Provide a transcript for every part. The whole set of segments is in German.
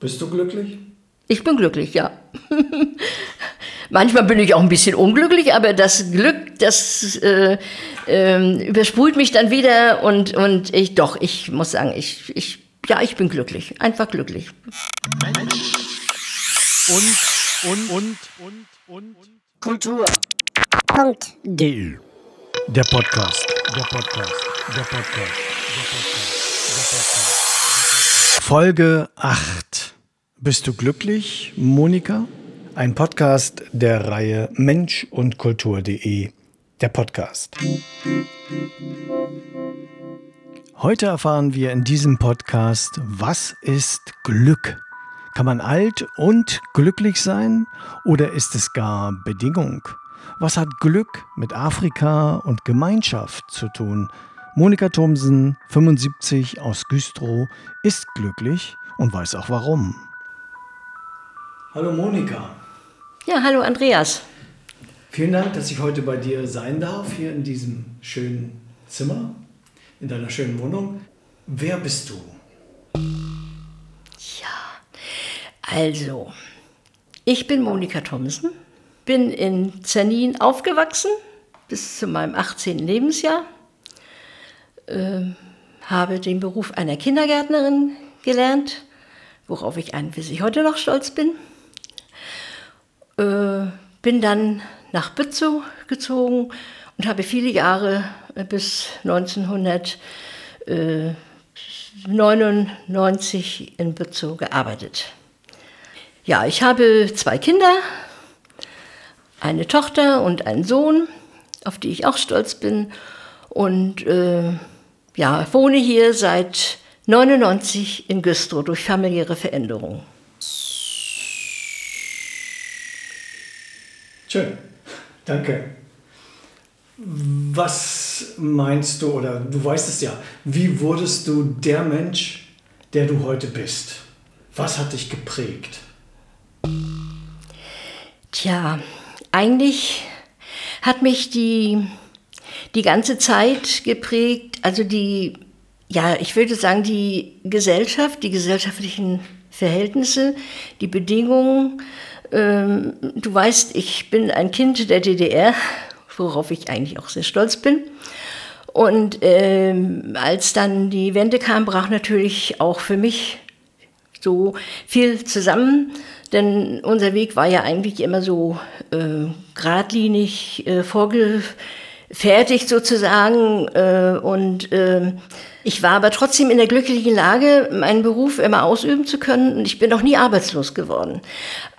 Bist du glücklich? Ich bin glücklich, ja. Manchmal bin ich auch ein bisschen unglücklich, aber das Glück, das äh, äh, übersprüht mich dann wieder und, und ich doch, ich muss sagen, ich, ich, ja, ich bin glücklich, einfach glücklich. Und, und, und, und, und, Kultur. Punkt. Der Podcast. Der Podcast. Der Podcast. Der Podcast. Der Podcast. Folge 8. Bist du glücklich, Monika? Ein Podcast der Reihe Mensch und Kultur.de. Der Podcast. Heute erfahren wir in diesem Podcast, was ist Glück? Kann man alt und glücklich sein oder ist es gar Bedingung? Was hat Glück mit Afrika und Gemeinschaft zu tun? Monika Thomsen, 75 aus Güstrow, ist glücklich und weiß auch warum. Hallo Monika. Ja, hallo Andreas. Vielen Dank, dass ich heute bei dir sein darf, hier in diesem schönen Zimmer, in deiner schönen Wohnung. Wer bist du? Ja, also, ich bin Monika Thomsen bin in Zernin aufgewachsen bis zu meinem 18. Lebensjahr. Äh, habe den Beruf einer Kindergärtnerin gelernt, worauf ich ein bis ich heute noch stolz bin. Äh, bin dann nach Bützow gezogen und habe viele Jahre äh, bis 1999 in Bützow gearbeitet. Ja, ich habe zwei Kinder, eine Tochter und einen Sohn, auf die ich auch stolz bin. Und äh, ja, wohne hier seit 99 in Güstrow durch familiäre Veränderungen. Schön, danke. Was meinst du, oder du weißt es ja, wie wurdest du der Mensch, der du heute bist? Was hat dich geprägt? Tja, eigentlich hat mich die, die ganze Zeit geprägt, also die, ja, ich würde sagen, die Gesellschaft, die gesellschaftlichen Verhältnisse, die Bedingungen. Ähm, du weißt, ich bin ein Kind der DDR, worauf ich eigentlich auch sehr stolz bin. Und ähm, als dann die Wende kam, brach natürlich auch für mich so viel zusammen. Denn unser Weg war ja eigentlich immer so äh, geradlinig äh, vorgefertigt sozusagen. Äh, und äh, ich war aber trotzdem in der glücklichen Lage, meinen Beruf immer ausüben zu können. Und ich bin auch nie arbeitslos geworden.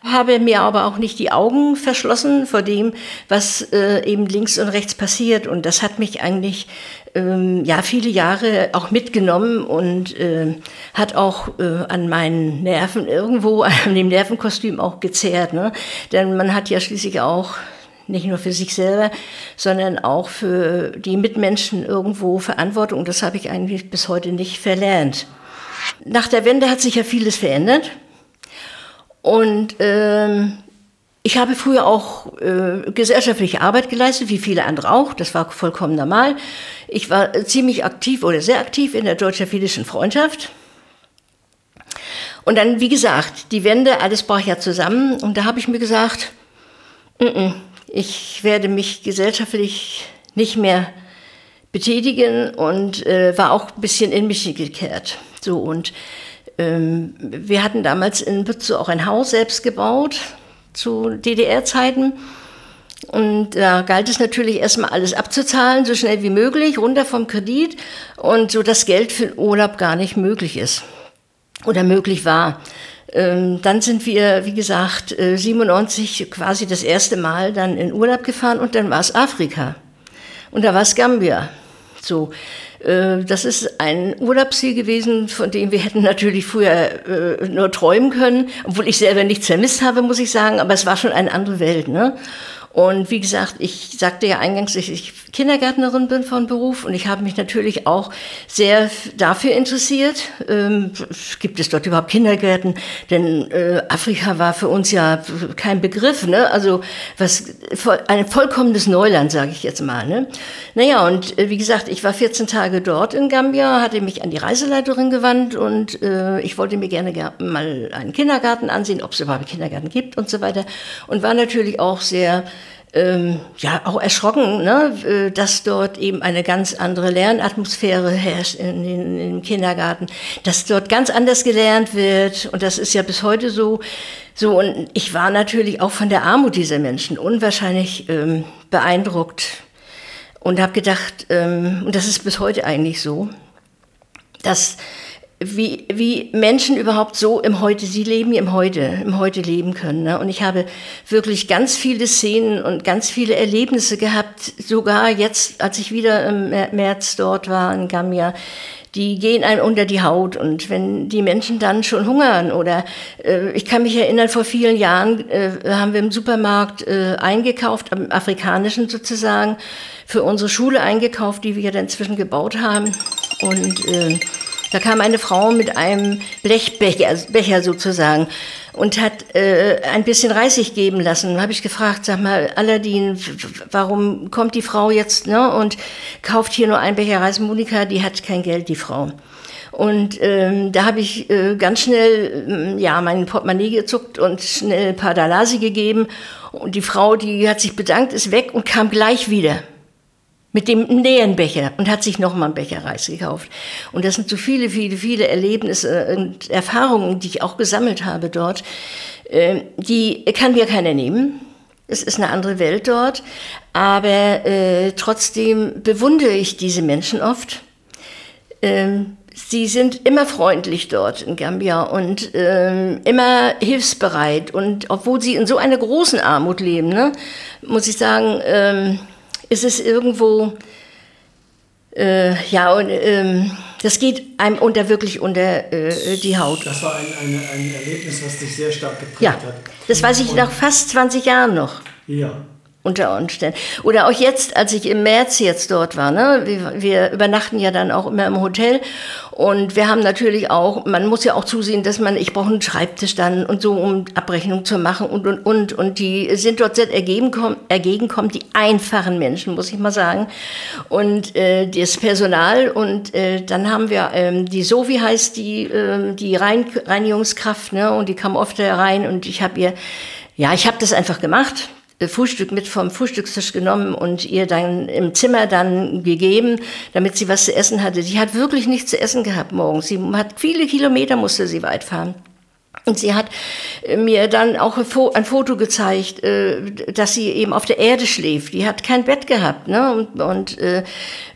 Habe mir aber auch nicht die Augen verschlossen vor dem, was äh, eben links und rechts passiert. Und das hat mich eigentlich ähm, ja viele Jahre auch mitgenommen und äh, hat auch äh, an meinen Nerven irgendwo, an dem Nervenkostüm auch gezehrt. Ne? Denn man hat ja schließlich auch nicht nur für sich selber, sondern auch für die Mitmenschen irgendwo Verantwortung. Das habe ich eigentlich bis heute nicht verlernt. Nach der Wende hat sich ja vieles verändert. Und ähm, ich habe früher auch äh, gesellschaftliche Arbeit geleistet, wie viele andere auch. Das war vollkommen normal. Ich war ziemlich aktiv oder sehr aktiv in der deutsch-jüdischen Freundschaft. Und dann, wie gesagt, die Wende, alles brach ja zusammen. Und da habe ich mir gesagt, n -n, ich werde mich gesellschaftlich nicht mehr betätigen und äh, war auch ein bisschen in mich gekehrt. So und ähm, wir hatten damals in Bützow auch ein Haus selbst gebaut zu DDR-Zeiten. Und da galt es natürlich erstmal alles abzuzahlen, so schnell wie möglich, runter vom Kredit und so dass Geld für den Urlaub gar nicht möglich ist oder möglich war. Ähm, dann sind wir, wie gesagt, 97 äh, quasi das erste Mal dann in Urlaub gefahren und dann war es Afrika. Und da war es Gambia. So, äh, das ist ein Urlaubsziel gewesen, von dem wir hätten natürlich früher äh, nur träumen können, obwohl ich selber nichts vermisst habe, muss ich sagen, aber es war schon eine andere Welt. Ne? Und wie gesagt, ich sagte ja eingangs, dass ich Kindergärtnerin bin von Beruf und ich habe mich natürlich auch sehr dafür interessiert. Ähm, gibt es dort überhaupt Kindergärten? Denn äh, Afrika war für uns ja kein Begriff, ne? Also was ein vollkommenes Neuland, sage ich jetzt mal. Ne? Naja, und äh, wie gesagt, ich war 14 Tage dort in Gambia, hatte mich an die Reiseleiterin gewandt und äh, ich wollte mir gerne mal einen Kindergarten ansehen, ob es überhaupt einen Kindergarten gibt und so weiter. Und war natürlich auch sehr ähm, ja auch erschrocken, ne, äh, dass dort eben eine ganz andere Lernatmosphäre herrscht in, in, im Kindergarten, dass dort ganz anders gelernt wird und das ist ja bis heute so. So und ich war natürlich auch von der Armut dieser Menschen unwahrscheinlich ähm, beeindruckt und habe gedacht, ähm, und das ist bis heute eigentlich so, dass wie, wie Menschen überhaupt so im Heute, sie leben im Heute, im Heute leben können. Ne? Und ich habe wirklich ganz viele Szenen und ganz viele Erlebnisse gehabt, sogar jetzt, als ich wieder im März dort war in Gambia, die gehen einem unter die Haut. Und wenn die Menschen dann schon hungern oder äh, ich kann mich erinnern, vor vielen Jahren äh, haben wir im Supermarkt äh, eingekauft, am afrikanischen sozusagen, für unsere Schule eingekauft, die wir dann inzwischen gebaut haben. Und äh, da kam eine Frau mit einem Blechbecher Becher sozusagen und hat äh, ein bisschen Reisig geben lassen. Da habe ich gefragt, sag mal, Aladdin, warum kommt die Frau jetzt ne, und kauft hier nur ein Becher Reis? Monika, die hat kein Geld, die Frau. Und ähm, da habe ich äh, ganz schnell äh, ja mein Portemonnaie gezuckt und schnell ein paar Dalasi gegeben. Und die Frau, die hat sich bedankt, ist weg und kam gleich wieder mit dem näheren Becher und hat sich nochmal einen Becher Reis gekauft. Und das sind so viele, viele, viele Erlebnisse und Erfahrungen, die ich auch gesammelt habe dort. Ähm, die kann mir keiner nehmen. Es ist eine andere Welt dort, aber äh, trotzdem bewundere ich diese Menschen oft. Ähm, sie sind immer freundlich dort in Gambia und ähm, immer hilfsbereit. Und obwohl sie in so einer großen Armut leben, ne, muss ich sagen, ähm, ist es irgendwo, äh, ja, und ähm, das geht einem unter wirklich unter äh, die Haut. Das war ein, ein, ein Erlebnis, was dich sehr stark geprägt ja, hat. Das weiß ich und, nach fast 20 Jahren noch. Ja unter Umständen. Oder auch jetzt, als ich im März jetzt dort war, ne? wir, wir übernachten ja dann auch immer im Hotel und wir haben natürlich auch, man muss ja auch zusehen, dass man, ich brauche einen Schreibtisch dann und so, um Abrechnung zu machen und, und, und. Und die sind dort sehr ergeben, ergegenkommen, die einfachen Menschen, muss ich mal sagen. Und äh, das Personal und äh, dann haben wir, ähm, die Sophie heißt die, äh, die Rein Reinigungskraft, ne? und die kam oft herein und ich habe ihr, ja, ich habe das einfach gemacht Frühstück mit vom Frühstückstisch genommen und ihr dann im Zimmer dann gegeben, damit sie was zu essen hatte. Sie hat wirklich nichts zu essen gehabt morgens. Sie hat viele Kilometer musste sie weit fahren. Und sie hat äh, mir dann auch ein Foto gezeigt, äh, dass sie eben auf der Erde schläft. Die hat kein Bett gehabt. Ne? Und, und äh,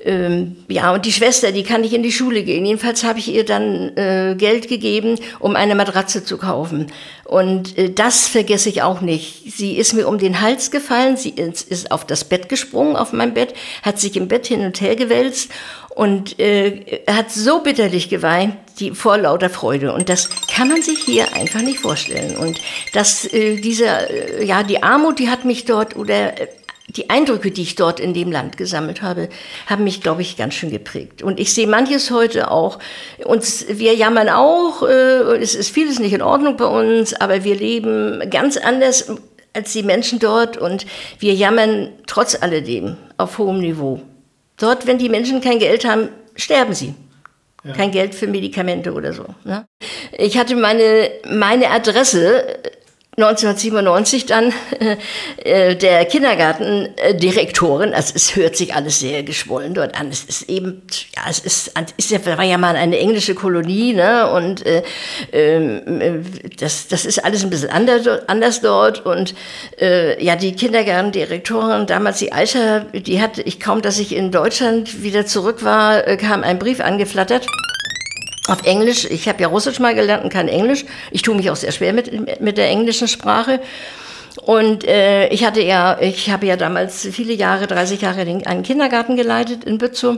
ähm, ja, und die Schwester, die kann nicht in die Schule gehen. Jedenfalls habe ich ihr dann äh, Geld gegeben, um eine Matratze zu kaufen. Und äh, das vergesse ich auch nicht. Sie ist mir um den Hals gefallen, sie ist, ist auf das Bett gesprungen, auf mein Bett, hat sich im Bett hin und her gewälzt und äh, hat so bitterlich geweint, die vor lauter Freude. Und das kann man sich hier einfach nicht vorstellen. Und das, äh, dieser, äh, ja, die Armut, die hat mich dort oder äh, die Eindrücke, die ich dort in dem Land gesammelt habe, haben mich, glaube ich, ganz schön geprägt. Und ich sehe manches heute auch. Uns, wir jammern auch, äh, es ist vieles nicht in Ordnung bei uns, aber wir leben ganz anders als die Menschen dort und wir jammern trotz alledem auf hohem Niveau. Dort, wenn die Menschen kein Geld haben, sterben sie. Ja. Kein Geld für Medikamente oder so. Ne? Ich hatte meine, meine Adresse 1997 dann äh, der Kindergartendirektorin, also es hört sich alles sehr geschwollen dort an. Es ist eben, ja, es ist, ist ja, war ja mal eine englische Kolonie, ne? Und äh, äh, das, das ist alles ein bisschen anders, anders dort. Und äh, ja, die Kindergartendirektorin, damals die Aisha, die hatte ich kaum, dass ich in Deutschland wieder zurück war, äh, kam ein Brief angeflattert auf Englisch. Ich habe ja Russisch mal gelernt und kann Englisch. Ich tue mich auch sehr schwer mit, mit der englischen Sprache. Und äh, ich hatte ja, ich habe ja damals viele Jahre, 30 Jahre einen Kindergarten geleitet in Bützow.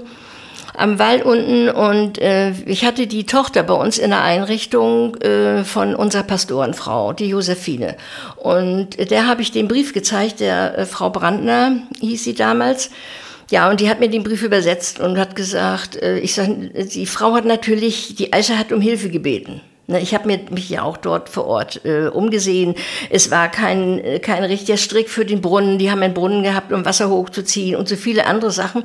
am Wall unten und äh, ich hatte die Tochter bei uns in der Einrichtung äh, von unserer Pastorenfrau, die Josephine. Und der habe ich den Brief gezeigt, der äh, Frau Brandner hieß sie damals. Ja, und die hat mir den Brief übersetzt und hat gesagt, äh, ich sag, die Frau hat natürlich, die Aisha hat um Hilfe gebeten. Ne, ich habe mich ja auch dort vor Ort äh, umgesehen. Es war kein, äh, kein richtiger Strick für den Brunnen. Die haben einen Brunnen gehabt, um Wasser hochzuziehen und so viele andere Sachen.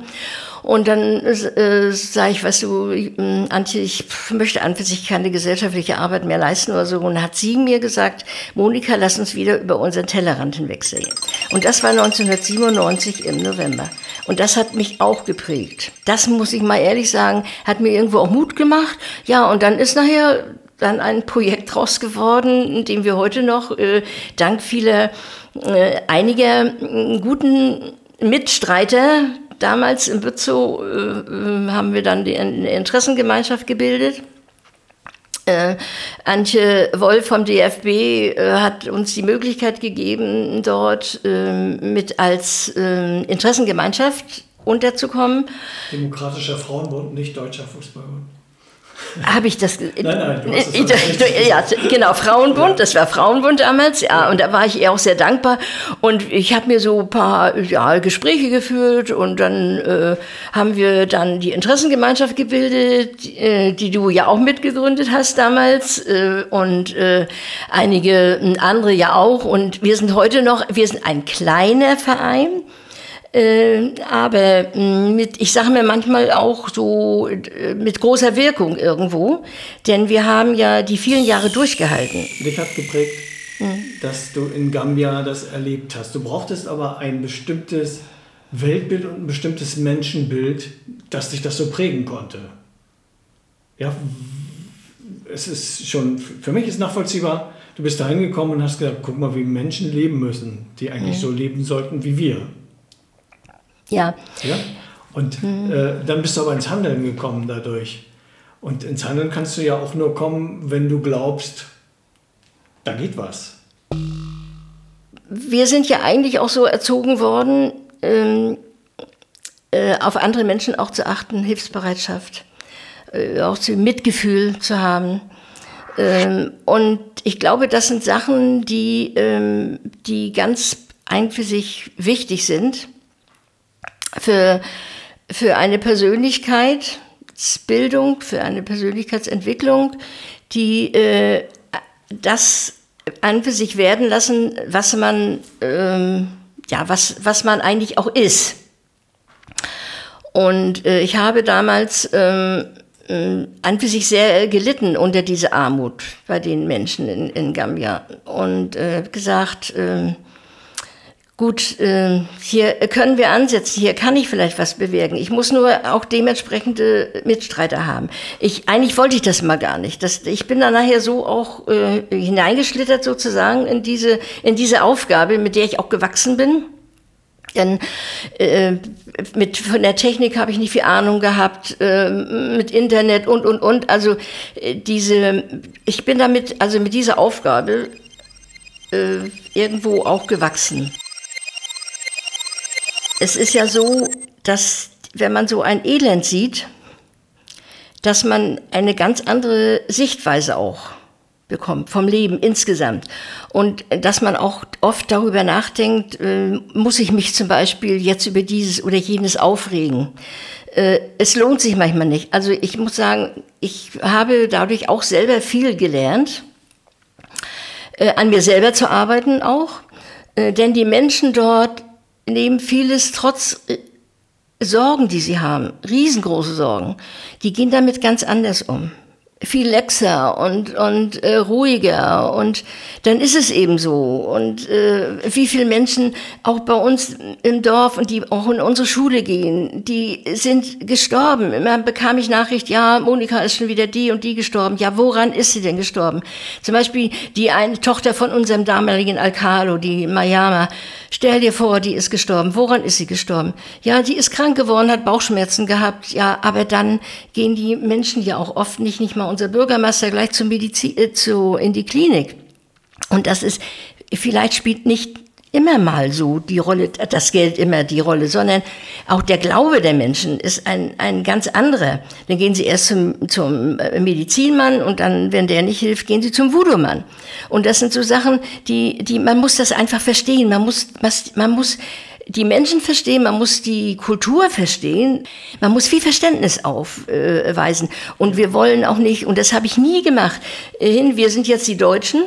Und dann äh, sage ich, weißt du, äh, Antje, ich möchte an für sich keine gesellschaftliche Arbeit mehr leisten oder so. Und dann hat sie mir gesagt, Monika, lass uns wieder über unseren Tellerrand hinwegsehen. Und das war 1997 im November. Und das hat mich auch geprägt. Das muss ich mal ehrlich sagen, hat mir irgendwo auch Mut gemacht. Ja, und dann ist nachher dann ein Projekt draus geworden, in dem wir heute noch äh, dank vieler äh, einiger äh, guten Mitstreiter damals im Bützow äh, haben wir dann die Interessengemeinschaft gebildet. Äh, Antje Wolf vom DFB äh, hat uns die Möglichkeit gegeben, dort mit als Interessengemeinschaft unterzukommen. Demokratischer Frauenbund, nicht Deutscher Fußballbund. Habe ich das? Nein, nein, du hast das ja, genau, Frauenbund, das war Frauenbund damals, ja, und da war ich ihr auch sehr dankbar. Und ich habe mir so ein paar ja, Gespräche geführt und dann äh, haben wir dann die Interessengemeinschaft gebildet, die, äh, die du ja auch mitgegründet hast damals äh, und äh, einige andere ja auch. Und wir sind heute noch, wir sind ein kleiner Verein. Äh, aber mm, mit, ich sage mir manchmal auch so äh, mit großer Wirkung irgendwo, denn wir haben ja die vielen Jahre durchgehalten. Dich hat geprägt, mhm. dass du in Gambia das erlebt hast. Du brauchtest aber ein bestimmtes Weltbild und ein bestimmtes Menschenbild, das dich das so prägen konnte. Ja, es ist schon, für mich ist nachvollziehbar, du bist da hingekommen und hast gesagt, guck mal, wie Menschen leben müssen, die eigentlich mhm. so leben sollten wie wir. Ja. ja? Und mhm. äh, dann bist du aber ins Handeln gekommen dadurch. Und ins Handeln kannst du ja auch nur kommen, wenn du glaubst, da geht was. Wir sind ja eigentlich auch so erzogen worden, ähm, äh, auf andere Menschen auch zu achten, Hilfsbereitschaft, äh, auch zu Mitgefühl zu haben. Ähm, und ich glaube, das sind Sachen, die, ähm, die ganz ein für sich wichtig sind für, für eine Persönlichkeitsbildung, für eine Persönlichkeitsentwicklung, die äh, das an für sich werden lassen, was man, ähm, ja, was, was man eigentlich auch ist. Und äh, ich habe damals ähm, äh, an für sich sehr gelitten unter dieser Armut bei den Menschen in, in Gambia und äh, gesagt, äh, gut, äh, hier können wir ansetzen, hier kann ich vielleicht was bewirken. Ich muss nur auch dementsprechende Mitstreiter haben. Ich, eigentlich wollte ich das mal gar nicht. Das, ich bin dann nachher so auch äh, hineingeschlittert sozusagen in diese, in diese Aufgabe, mit der ich auch gewachsen bin. Denn äh, mit, von der Technik habe ich nicht viel Ahnung gehabt, äh, mit Internet und, und, und. Also äh, diese, ich bin damit, also mit dieser Aufgabe äh, irgendwo auch gewachsen. Es ist ja so, dass wenn man so ein Elend sieht, dass man eine ganz andere Sichtweise auch bekommt vom Leben insgesamt. Und dass man auch oft darüber nachdenkt, äh, muss ich mich zum Beispiel jetzt über dieses oder jenes aufregen. Äh, es lohnt sich manchmal nicht. Also ich muss sagen, ich habe dadurch auch selber viel gelernt, äh, an mir selber zu arbeiten auch. Äh, denn die Menschen dort nehmen vieles trotz äh, Sorgen, die sie haben, riesengroße Sorgen, die gehen damit ganz anders um viel laxer und, und äh, ruhiger und dann ist es eben so. Und äh, wie viele Menschen auch bei uns im Dorf und die auch in unsere Schule gehen, die sind gestorben. Immer bekam ich Nachricht, ja, Monika ist schon wieder die und die gestorben. Ja, woran ist sie denn gestorben? Zum Beispiel die eine Tochter von unserem damaligen Alcalo, die Mayama. Stell dir vor, die ist gestorben. Woran ist sie gestorben? Ja, die ist krank geworden, hat Bauchschmerzen gehabt. Ja, aber dann gehen die Menschen ja auch oft nicht, nicht mal unser Bürgermeister gleich zum Medizin, äh, zu, in die Klinik. Und das ist, vielleicht spielt nicht immer mal so die Rolle, das Geld immer die Rolle, sondern auch der Glaube der Menschen ist ein, ein ganz anderer. Dann gehen sie erst zum, zum Medizinmann und dann, wenn der nicht hilft, gehen sie zum Voodoo-Mann. Und das sind so Sachen, die, die, man muss das einfach verstehen. Man muss, man muss die Menschen verstehen, man muss die Kultur verstehen, man muss viel Verständnis aufweisen. Und wir wollen auch nicht, und das habe ich nie gemacht, hin, wir sind jetzt die Deutschen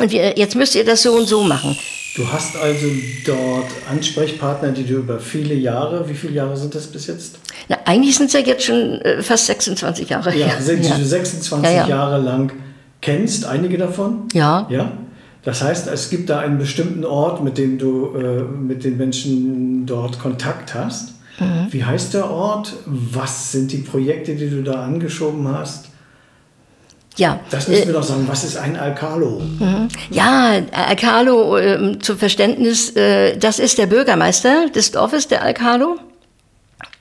und wir, jetzt müsst ihr das so und so machen. Du hast also dort Ansprechpartner, die du über viele Jahre, wie viele Jahre sind das bis jetzt? Na, eigentlich sind es ja jetzt schon äh, fast 26 Jahre. Ja, sind ja. du 26 ja, ja. Jahre lang kennst, einige davon? Ja. Ja. Das heißt, es gibt da einen bestimmten Ort, mit dem du äh, mit den Menschen dort Kontakt hast. Mhm. Wie heißt der Ort? Was sind die Projekte, die du da angeschoben hast? Ja. Das müssen wir äh, doch sagen. Was ist ein Alcalo? Mhm. Ja, Alcalo, äh, zum Verständnis, äh, das ist der Bürgermeister des Dorfes, der Alcalo.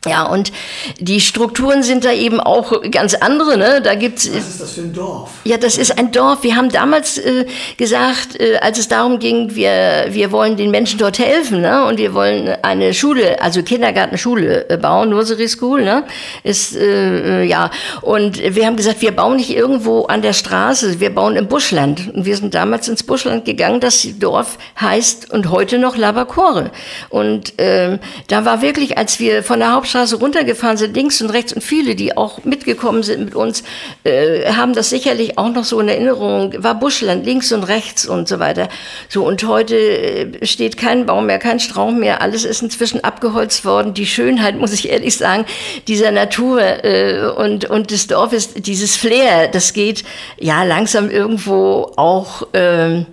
Ja, und die Strukturen sind da eben auch ganz andere. Ne? Da gibt's, Was ist das für ein Dorf? Ja, das ist ein Dorf. Wir haben damals äh, gesagt, äh, als es darum ging, wir, wir wollen den Menschen dort helfen ne? und wir wollen eine Schule, also Kindergartenschule äh, bauen, Nursery School, ne? ist, äh, äh, ja. Und wir haben gesagt, wir bauen nicht irgendwo an der Straße, wir bauen im Buschland. Und wir sind damals ins Buschland gegangen, das Dorf heißt und heute noch Labacore. Und äh, da war wirklich, als wir von der Hauptstadt Straße runtergefahren sind, links und rechts, und viele, die auch mitgekommen sind mit uns, äh, haben das sicherlich auch noch so in Erinnerung, war Buschland links und rechts und so weiter. So, und heute äh, steht kein Baum mehr, kein Strauch mehr, alles ist inzwischen abgeholzt worden. Die Schönheit, muss ich ehrlich sagen, dieser Natur äh, und, und des Dorfes, dieses Flair, das geht ja langsam irgendwo auch ähm,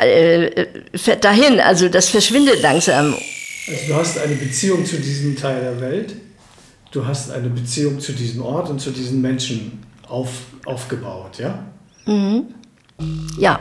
äh, äh, dahin. Also das verschwindet langsam. Also du hast eine Beziehung zu diesem Teil der Welt, du hast eine Beziehung zu diesem Ort und zu diesen Menschen auf, aufgebaut, ja? Mhm. Ja,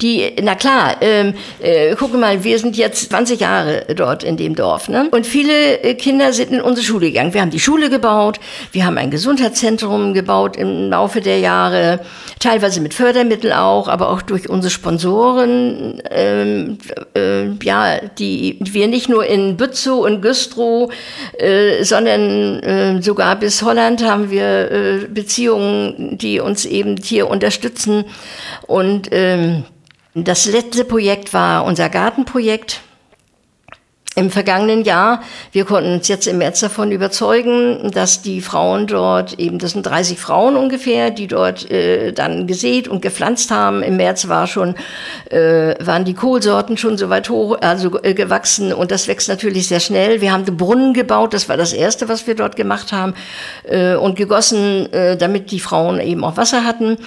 die, na klar, ähm, äh, gucke mal, wir sind jetzt 20 Jahre dort in dem Dorf, ne? Und viele äh, Kinder sind in unsere Schule gegangen. Wir haben die Schule gebaut, wir haben ein Gesundheitszentrum gebaut im Laufe der Jahre, teilweise mit Fördermitteln auch, aber auch durch unsere Sponsoren, ähm, äh, ja, die wir nicht nur in Bützow und Güstrow, äh, sondern äh, sogar bis Holland haben wir äh, Beziehungen, die uns eben hier unterstützen. Und ähm, das letzte Projekt war unser Gartenprojekt im vergangenen Jahr. Wir konnten uns jetzt im März davon überzeugen, dass die Frauen dort, eben das sind 30 Frauen ungefähr, die dort äh, dann gesät und gepflanzt haben. Im März war schon, äh, waren die Kohlsorten schon so weit hoch, also äh, gewachsen und das wächst natürlich sehr schnell. Wir haben den Brunnen gebaut, das war das Erste, was wir dort gemacht haben äh, und gegossen, äh, damit die Frauen eben auch Wasser hatten.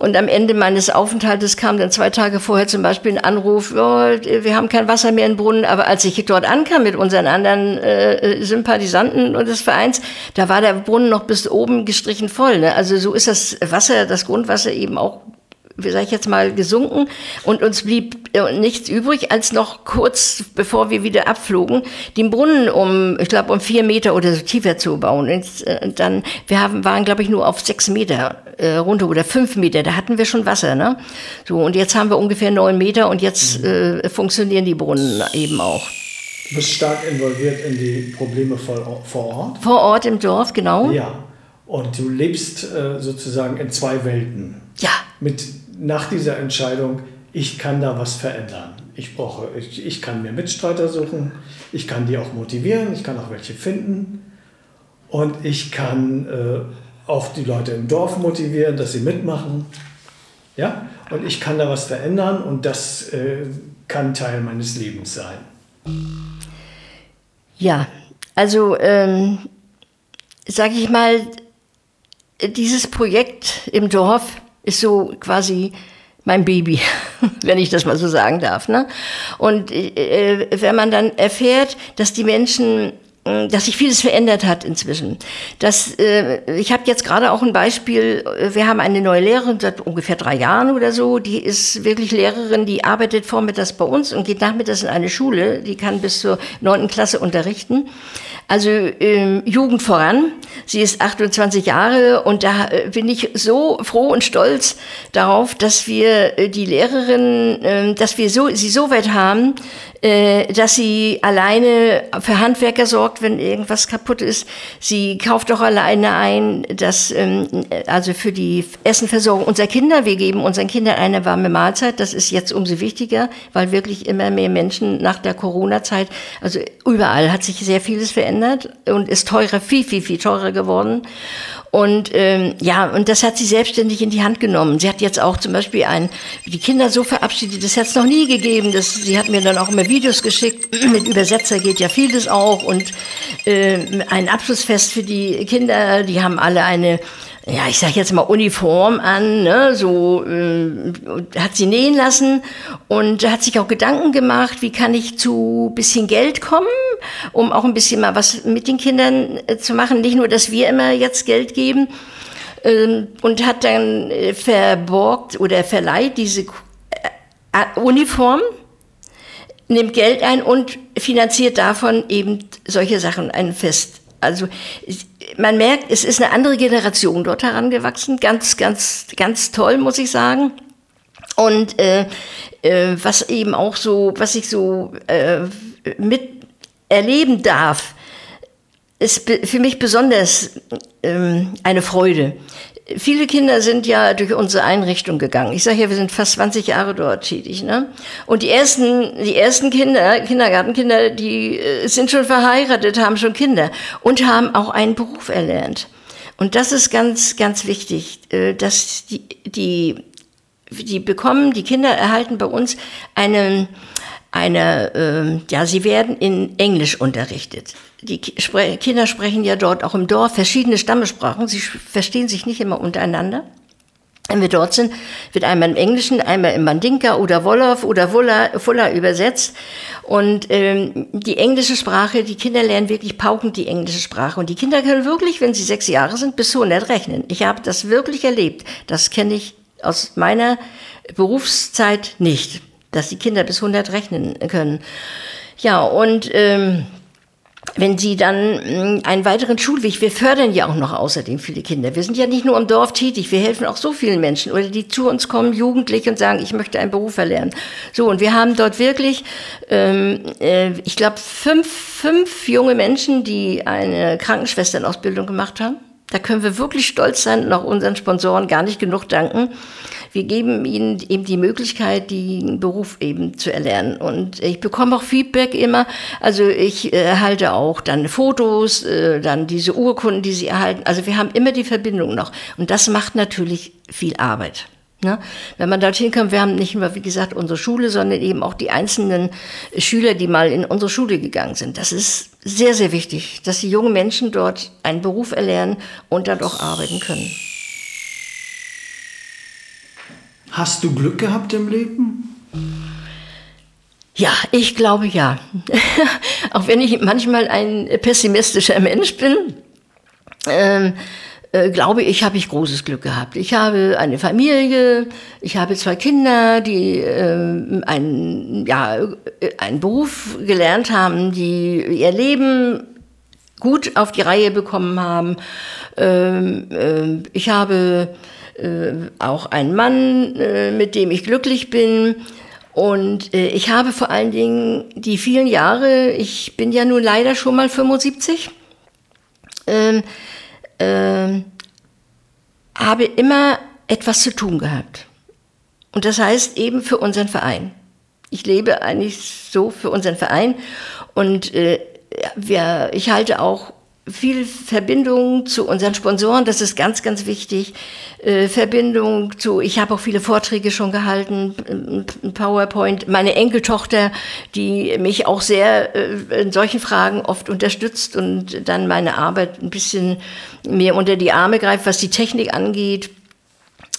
Und am Ende meines Aufenthaltes kam dann zwei Tage vorher zum Beispiel ein Anruf, oh, wir haben kein Wasser mehr im Brunnen. Aber als ich dort ankam mit unseren anderen äh, Sympathisanten des Vereins, da war der Brunnen noch bis oben gestrichen voll. Ne? Also so ist das Wasser, das Grundwasser eben auch sage ich jetzt mal, gesunken und uns blieb äh, nichts übrig, als noch kurz bevor wir wieder abflogen, den Brunnen um, ich glaube, um vier Meter oder so tiefer zu bauen. Und äh, dann, wir haben, waren, glaube ich, nur auf sechs Meter äh, runter oder fünf Meter, da hatten wir schon Wasser, ne? So, und jetzt haben wir ungefähr neun Meter und jetzt mhm. äh, funktionieren die Brunnen eben auch. Du bist stark involviert in die Probleme vor, vor Ort? Vor Ort im Dorf, genau. Ja. Und du lebst äh, sozusagen in zwei Welten. Ja. Mit nach dieser Entscheidung, ich kann da was verändern. Ich brauche, ich, ich kann mir Mitstreiter suchen, ich kann die auch motivieren, ich kann auch welche finden und ich kann äh, auch die Leute im Dorf motivieren, dass sie mitmachen. Ja? Und ich kann da was verändern und das äh, kann Teil meines Lebens sein. Ja, also ähm, sage ich mal, dieses Projekt im Dorf ist so quasi mein Baby, wenn ich das mal so sagen darf. Ne? Und äh, wenn man dann erfährt, dass die Menschen äh, dass sich vieles verändert hat inzwischen. Das, äh, ich habe jetzt gerade auch ein Beispiel, wir haben eine neue Lehrerin seit ungefähr drei Jahren oder so, die ist wirklich Lehrerin, die arbeitet vormittags bei uns und geht nachmittags in eine Schule, die kann bis zur neunten Klasse unterrichten. Also ähm, Jugend voran. Sie ist 28 Jahre und da äh, bin ich so froh und stolz darauf, dass wir äh, die Lehrerin, äh, dass wir so, sie so weit haben, äh, dass sie alleine für Handwerker sorgt, wenn irgendwas kaputt ist. Sie kauft auch alleine ein, dass, ähm, also für die Essenversorgung unserer Kinder. Wir geben unseren Kindern eine warme Mahlzeit. Das ist jetzt umso wichtiger, weil wirklich immer mehr Menschen nach der Corona-Zeit, also überall hat sich sehr vieles verändert und ist teurer, viel, viel, viel teurer geworden. Und ähm, ja, und das hat sie selbstständig in die Hand genommen. Sie hat jetzt auch zum Beispiel ein, die Kinder so verabschiedet, das hat es noch nie gegeben. Das, sie hat mir dann auch immer Videos geschickt. Mit Übersetzer geht ja vieles auch. Und äh, ein Abschlussfest für die Kinder, die haben alle eine ja, ich sag jetzt mal Uniform an, ne, so äh, hat sie nähen lassen und hat sich auch Gedanken gemacht, wie kann ich zu bisschen Geld kommen, um auch ein bisschen mal was mit den Kindern äh, zu machen, nicht nur, dass wir immer jetzt Geld geben äh, und hat dann äh, verborgt oder verleiht diese äh, Uniform nimmt Geld ein und finanziert davon eben solche Sachen, ein Fest. Also man merkt, es ist eine andere Generation dort herangewachsen. Ganz, ganz, ganz toll, muss ich sagen. Und äh, äh, was eben auch so, was ich so äh, mit darf, ist für mich besonders ähm, eine Freude. Viele Kinder sind ja durch unsere Einrichtung gegangen. Ich sage ja, wir sind fast 20 Jahre dort tätig. Ne? Und die ersten, die ersten Kinder, Kindergartenkinder, die äh, sind schon verheiratet, haben schon Kinder und haben auch einen Beruf erlernt. Und das ist ganz, ganz wichtig, äh, dass die, die, die bekommen, die Kinder erhalten bei uns einen, eine, äh, ja, sie werden in Englisch unterrichtet. Die Kinder sprechen ja dort auch im Dorf verschiedene Stammesprachen. Sie verstehen sich nicht immer untereinander. Wenn wir dort sind, wird einmal im Englischen, einmal im Mandinka oder Wolof oder Fulla übersetzt. Und ähm, die englische Sprache, die Kinder lernen wirklich paukend die englische Sprache. Und die Kinder können wirklich, wenn sie sechs Jahre sind, bis 100 rechnen. Ich habe das wirklich erlebt. Das kenne ich aus meiner Berufszeit nicht dass die Kinder bis 100 rechnen können. Ja, und ähm, wenn sie dann mm, einen weiteren Schulweg, wir fördern ja auch noch außerdem viele Kinder. Wir sind ja nicht nur im Dorf tätig, wir helfen auch so vielen Menschen oder die zu uns kommen, Jugendliche und sagen, ich möchte einen Beruf erlernen. So, und wir haben dort wirklich, ähm, äh, ich glaube, fünf, fünf junge Menschen, die eine Krankenschwesternausbildung gemacht haben. Da können wir wirklich stolz sein und auch unseren Sponsoren gar nicht genug danken. Wir geben ihnen eben die Möglichkeit, den Beruf eben zu erlernen. Und ich bekomme auch Feedback immer. Also ich äh, erhalte auch dann Fotos, äh, dann diese Urkunden, die sie erhalten. Also wir haben immer die Verbindung noch. Und das macht natürlich viel Arbeit. Ne? Wenn man dorthin kommt, wir haben nicht nur, wie gesagt, unsere Schule, sondern eben auch die einzelnen Schüler, die mal in unsere Schule gegangen sind. Das ist sehr, sehr wichtig, dass die jungen Menschen dort einen Beruf erlernen und dort auch arbeiten können. Hast du Glück gehabt im Leben? Ja, ich glaube ja. auch wenn ich manchmal ein pessimistischer Mensch bin. Ähm, äh, glaube ich, habe ich großes Glück gehabt. Ich habe eine Familie, ich habe zwei Kinder, die äh, einen, ja, einen Beruf gelernt haben, die ihr Leben gut auf die Reihe bekommen haben. Ähm, äh, ich habe äh, auch einen Mann, äh, mit dem ich glücklich bin. Und äh, ich habe vor allen Dingen die vielen Jahre, ich bin ja nun leider schon mal 75, ähm, äh, habe immer etwas zu tun gehabt. Und das heißt eben für unseren Verein. Ich lebe eigentlich so für unseren Verein und äh, wir, ich halte auch viel Verbindung zu unseren Sponsoren, das ist ganz, ganz wichtig. Äh, Verbindung zu, ich habe auch viele Vorträge schon gehalten, PowerPoint. Meine Enkeltochter, die mich auch sehr äh, in solchen Fragen oft unterstützt und dann meine Arbeit ein bisschen mehr unter die Arme greift, was die Technik angeht.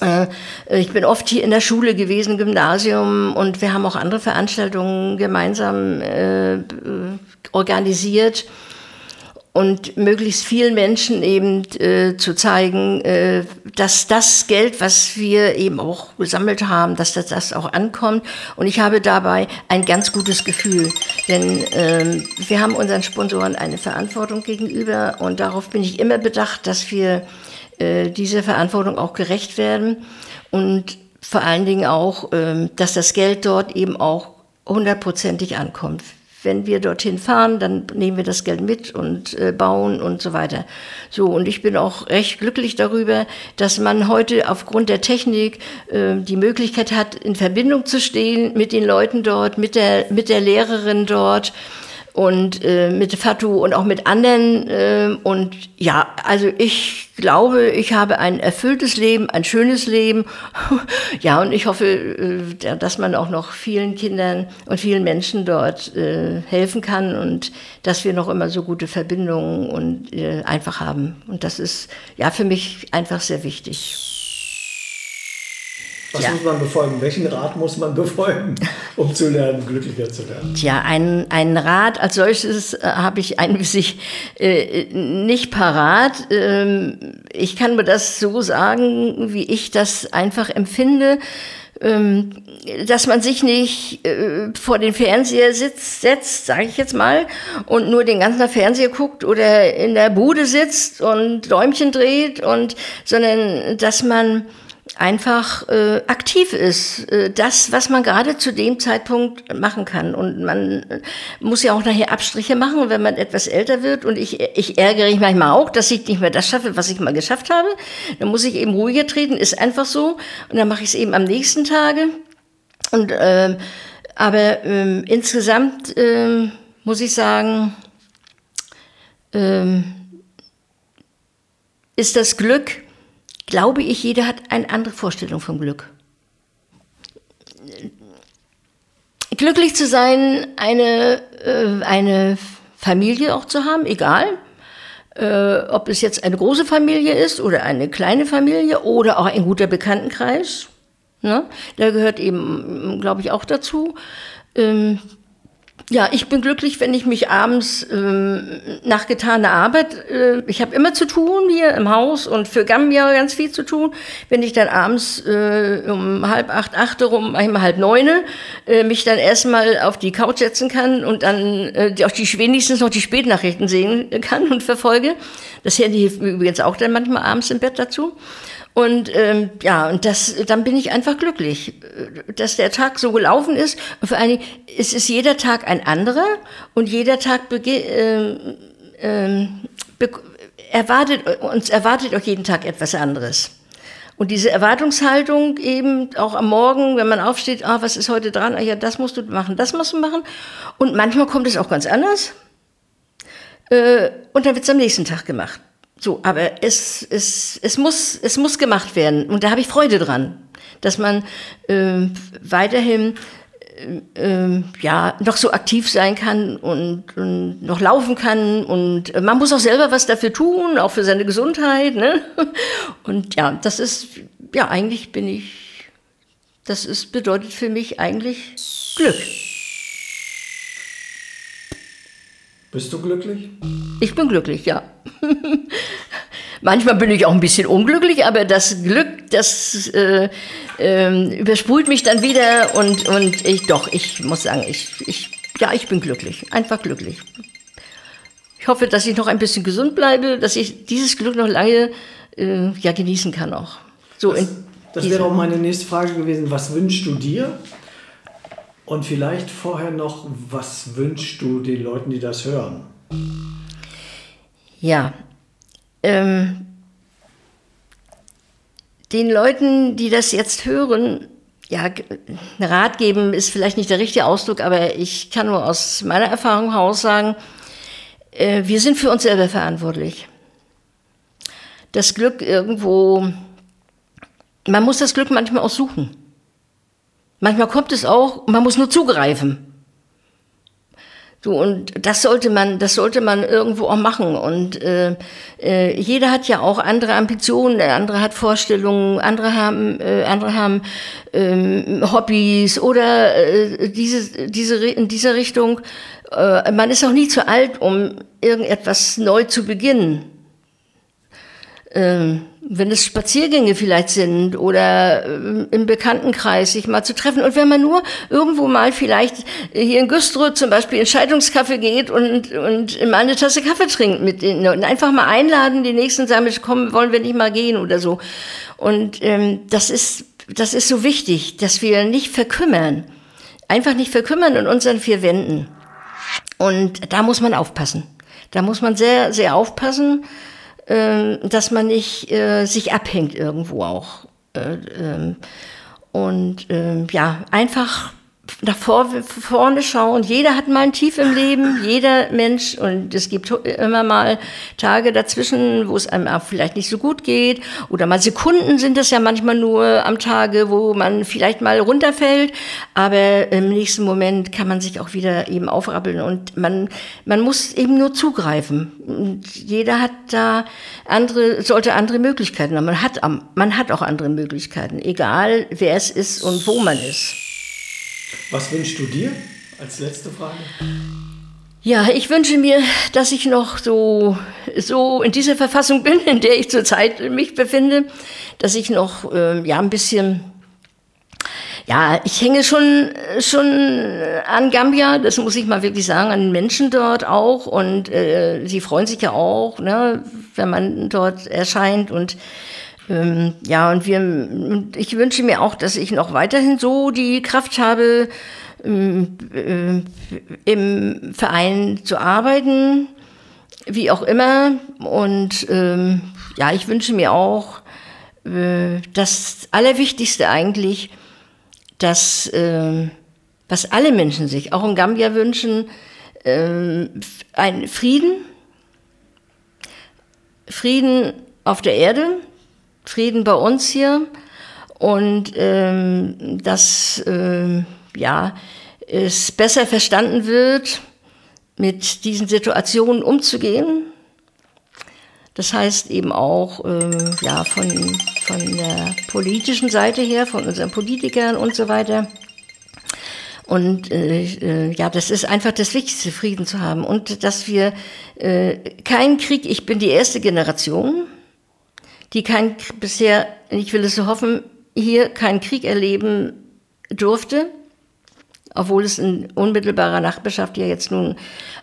Äh, ich bin oft hier in der Schule gewesen, Gymnasium, und wir haben auch andere Veranstaltungen gemeinsam äh, organisiert. Und möglichst vielen Menschen eben äh, zu zeigen, äh, dass das Geld, was wir eben auch gesammelt haben, dass das, das auch ankommt. Und ich habe dabei ein ganz gutes Gefühl, denn äh, wir haben unseren Sponsoren eine Verantwortung gegenüber und darauf bin ich immer bedacht, dass wir äh, dieser Verantwortung auch gerecht werden und vor allen Dingen auch, äh, dass das Geld dort eben auch hundertprozentig ankommt wenn wir dorthin fahren, dann nehmen wir das Geld mit und äh, bauen und so weiter. So, und ich bin auch recht glücklich darüber, dass man heute aufgrund der Technik äh, die Möglichkeit hat, in Verbindung zu stehen mit den Leuten dort, mit der, mit der Lehrerin dort und äh, mit Fatou und auch mit anderen. Äh, und ja, also ich glaube, ich habe ein erfülltes Leben, ein schönes Leben. ja, und ich hoffe, äh, dass man auch noch vielen Kindern und vielen Menschen dort äh, helfen kann und dass wir noch immer so gute Verbindungen und äh, einfach haben. Und das ist ja für mich einfach sehr wichtig. Was ja. muss man befolgen? Welchen Rat muss man befolgen, um zu lernen, glücklicher zu werden? Tja, ein, ein Rat als solches äh, habe ich eigentlich äh, nicht parat. Ähm, ich kann mir das so sagen, wie ich das einfach empfinde. Ähm, dass man sich nicht äh, vor den Fernseher sitzt, setzt, sage ich jetzt mal, und nur den ganzen Fernseher guckt oder in der Bude sitzt und Däumchen dreht und, sondern dass man einfach äh, aktiv ist. Äh, das, was man gerade zu dem Zeitpunkt machen kann. Und man äh, muss ja auch nachher Abstriche machen, wenn man etwas älter wird. Und ich, ich ärgere mich manchmal auch, dass ich nicht mehr das schaffe, was ich mal geschafft habe. Dann muss ich eben ruhiger treten, ist einfach so. Und dann mache ich es eben am nächsten Tage. Und äh, aber äh, insgesamt äh, muss ich sagen, äh, ist das Glück glaube ich, jeder hat eine andere Vorstellung vom Glück. Glücklich zu sein, eine, äh, eine Familie auch zu haben, egal, äh, ob es jetzt eine große Familie ist oder eine kleine Familie oder auch ein guter Bekanntenkreis. Ne? Der gehört eben, glaube ich, auch dazu. Ähm, ja, ich bin glücklich, wenn ich mich abends ähm, nach getaner Arbeit, äh, ich habe immer zu tun hier im Haus und für Gambia ganz viel zu tun, wenn ich dann abends äh, um halb acht, acht rum, manchmal halb neune, äh, mich dann erstmal auf die Couch setzen kann und dann äh, auch die wenigstens noch die Spätnachrichten sehen kann und verfolge. Das Handy hilft mir übrigens auch dann manchmal abends im Bett dazu. Und ähm, ja, und das, dann bin ich einfach glücklich, dass der Tag so gelaufen ist. Und vor allen Dingen, es ist jeder Tag ein anderer und jeder Tag äh, äh, erwartet, uns erwartet auch jeden Tag etwas anderes. Und diese Erwartungshaltung eben auch am Morgen, wenn man aufsteht, ah, was ist heute dran? Ah, ja, das musst du machen, das musst du machen. Und manchmal kommt es auch ganz anders. Äh, und dann wird es am nächsten Tag gemacht. So, aber es, es, es, muss, es muss gemacht werden. Und da habe ich Freude dran, dass man äh, weiterhin äh, ja, noch so aktiv sein kann und, und, noch laufen kann. Und man muss auch selber was dafür tun, auch für seine Gesundheit. Ne? Und ja, das ist, ja, eigentlich bin ich, das ist, bedeutet für mich eigentlich Glück. Bist du glücklich? Ich bin glücklich, ja. Manchmal bin ich auch ein bisschen unglücklich, aber das Glück, das äh, äh, übersprüht mich dann wieder und, und ich doch, ich muss sagen, ich, ich, ja, ich bin glücklich, einfach glücklich. Ich hoffe, dass ich noch ein bisschen gesund bleibe, dass ich dieses Glück noch lange äh, ja, genießen kann auch. So das, das wäre auch meine nächste Frage gewesen. Was wünschst du dir? Und vielleicht vorher noch, was wünschst du den Leuten, die das hören? Ja, ähm, den Leuten, die das jetzt hören, ja, Rat geben ist vielleicht nicht der richtige Ausdruck, aber ich kann nur aus meiner Erfahrung heraus sagen, äh, wir sind für uns selber verantwortlich. Das Glück irgendwo, man muss das Glück manchmal auch suchen. Manchmal kommt es auch, man muss nur zugreifen. So, und das sollte man, das sollte man irgendwo auch machen. Und äh, äh, jeder hat ja auch andere Ambitionen, andere hat Vorstellungen, andere haben, äh, andere haben ähm, Hobbys oder äh, diese, diese, in dieser Richtung. Äh, man ist auch nie zu alt, um irgendetwas neu zu beginnen. Ähm, wenn es Spaziergänge vielleicht sind oder äh, im Bekanntenkreis sich mal zu treffen. Und wenn man nur irgendwo mal vielleicht hier in Güstrow zum Beispiel in Scheidungskaffee geht und, und mal eine Tasse Kaffee trinkt mit denen und einfach mal einladen, die nächsten sagen, kommen, wollen wir nicht mal gehen oder so. Und ähm, das ist, das ist so wichtig, dass wir nicht verkümmern. Einfach nicht verkümmern in unseren vier Wänden. Und da muss man aufpassen. Da muss man sehr, sehr aufpassen dass man nicht äh, sich abhängt irgendwo auch. Äh, ähm, und ähm, ja, einfach nach vor, vorne schauen. Jeder hat mal ein Tief im Leben, jeder Mensch. Und es gibt immer mal Tage dazwischen, wo es einem auch vielleicht nicht so gut geht. Oder mal Sekunden sind es ja manchmal nur am Tage, wo man vielleicht mal runterfällt. Aber im nächsten Moment kann man sich auch wieder eben aufrappeln. Und man, man muss eben nur zugreifen. Und jeder hat da andere, sollte andere Möglichkeiten haben. Man hat, man hat auch andere Möglichkeiten. Egal wer es ist und wo man ist. Was wünschst du dir als letzte Frage? Ja, ich wünsche mir, dass ich noch so, so in dieser Verfassung bin, in der ich zurzeit mich befinde, dass ich noch äh, ja, ein bisschen ja, ich hänge schon, schon an Gambia, das muss ich mal wirklich sagen, an den Menschen dort auch. Und äh, sie freuen sich ja auch, ne, wenn man dort erscheint. Und ähm, ja, und wir, ich wünsche mir auch, dass ich noch weiterhin so die Kraft habe, ähm, äh, im Verein zu arbeiten, wie auch immer. Und ähm, ja, ich wünsche mir auch, äh, das Allerwichtigste eigentlich, dass, äh, was alle Menschen sich, auch in Gambia wünschen, äh, ein Frieden, Frieden auf der Erde, Frieden bei uns hier und ähm, dass ähm, ja, es besser verstanden wird, mit diesen Situationen umzugehen. Das heißt eben auch äh, ja, von, von der politischen Seite her, von unseren Politikern und so weiter. Und äh, äh, ja, das ist einfach das Wichtigste, Frieden zu haben. Und dass wir äh, keinen Krieg, ich bin die erste Generation, die kein, bisher, ich will es so hoffen, hier keinen Krieg erleben durfte, obwohl es in unmittelbarer Nachbarschaft ja jetzt nun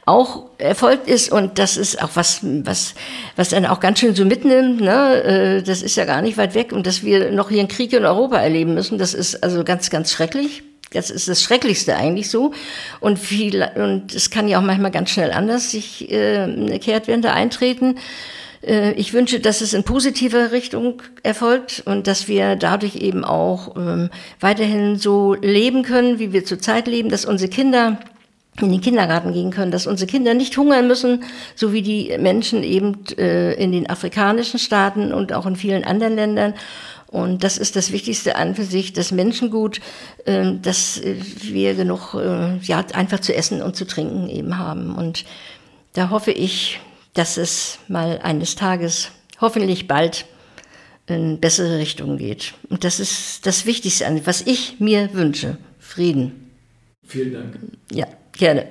auch erfolgt ist und das ist auch was, was, was dann auch ganz schön so mitnimmt, ne? Äh, das ist ja gar nicht weit weg und dass wir noch hier einen Krieg in Europa erleben müssen, das ist also ganz, ganz schrecklich. Das ist das Schrecklichste eigentlich so. Und viel, und es kann ja auch manchmal ganz schnell anders sich äh, eine Kehrtwende eintreten. Äh, ich wünsche, dass es in positiver Richtung erfolgt und dass wir dadurch eben auch ähm, weiterhin so leben können, wie wir zurzeit leben, dass unsere Kinder in den Kindergarten gehen können, dass unsere Kinder nicht hungern müssen, so wie die Menschen eben äh, in den afrikanischen Staaten und auch in vielen anderen Ländern. Und das ist das Wichtigste an für sich, das Menschengut, äh, dass wir genug, ja, einfach zu essen und zu trinken eben haben. Und da hoffe ich, dass es mal eines Tages, hoffentlich bald, in bessere Richtungen geht. Und das ist das Wichtigste, was ich mir wünsche. Frieden. Vielen Dank. Ja, gerne.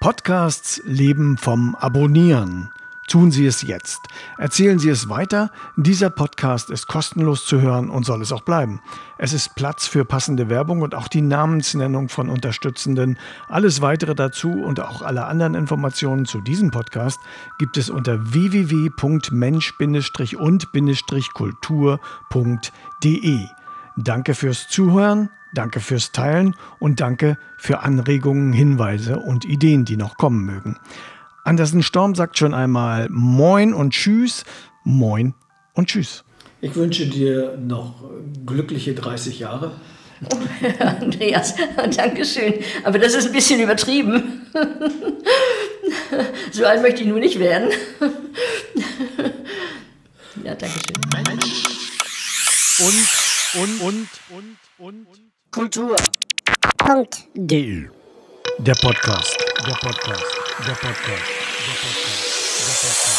Podcasts leben vom Abonnieren. Tun Sie es jetzt. Erzählen Sie es weiter. Dieser Podcast ist kostenlos zu hören und soll es auch bleiben. Es ist Platz für passende Werbung und auch die Namensnennung von Unterstützenden. Alles weitere dazu und auch alle anderen Informationen zu diesem Podcast gibt es unter www.mensch-und-kultur.de. Danke fürs Zuhören, danke fürs Teilen und danke für Anregungen, Hinweise und Ideen, die noch kommen mögen. Andersen Storm sagt schon einmal Moin und Tschüss. Moin und Tschüss. Ich wünsche dir noch glückliche 30 Jahre. Oh, Andreas, danke schön. Aber das ist ein bisschen übertrieben. so alt möchte ich nur nicht werden. ja, danke schön. Und, und, und, und, und. Kultur. Punkt. Der Podcast. Der Podcast. Der Podcast. Der Podcast. Der Podcast. Der Podcast.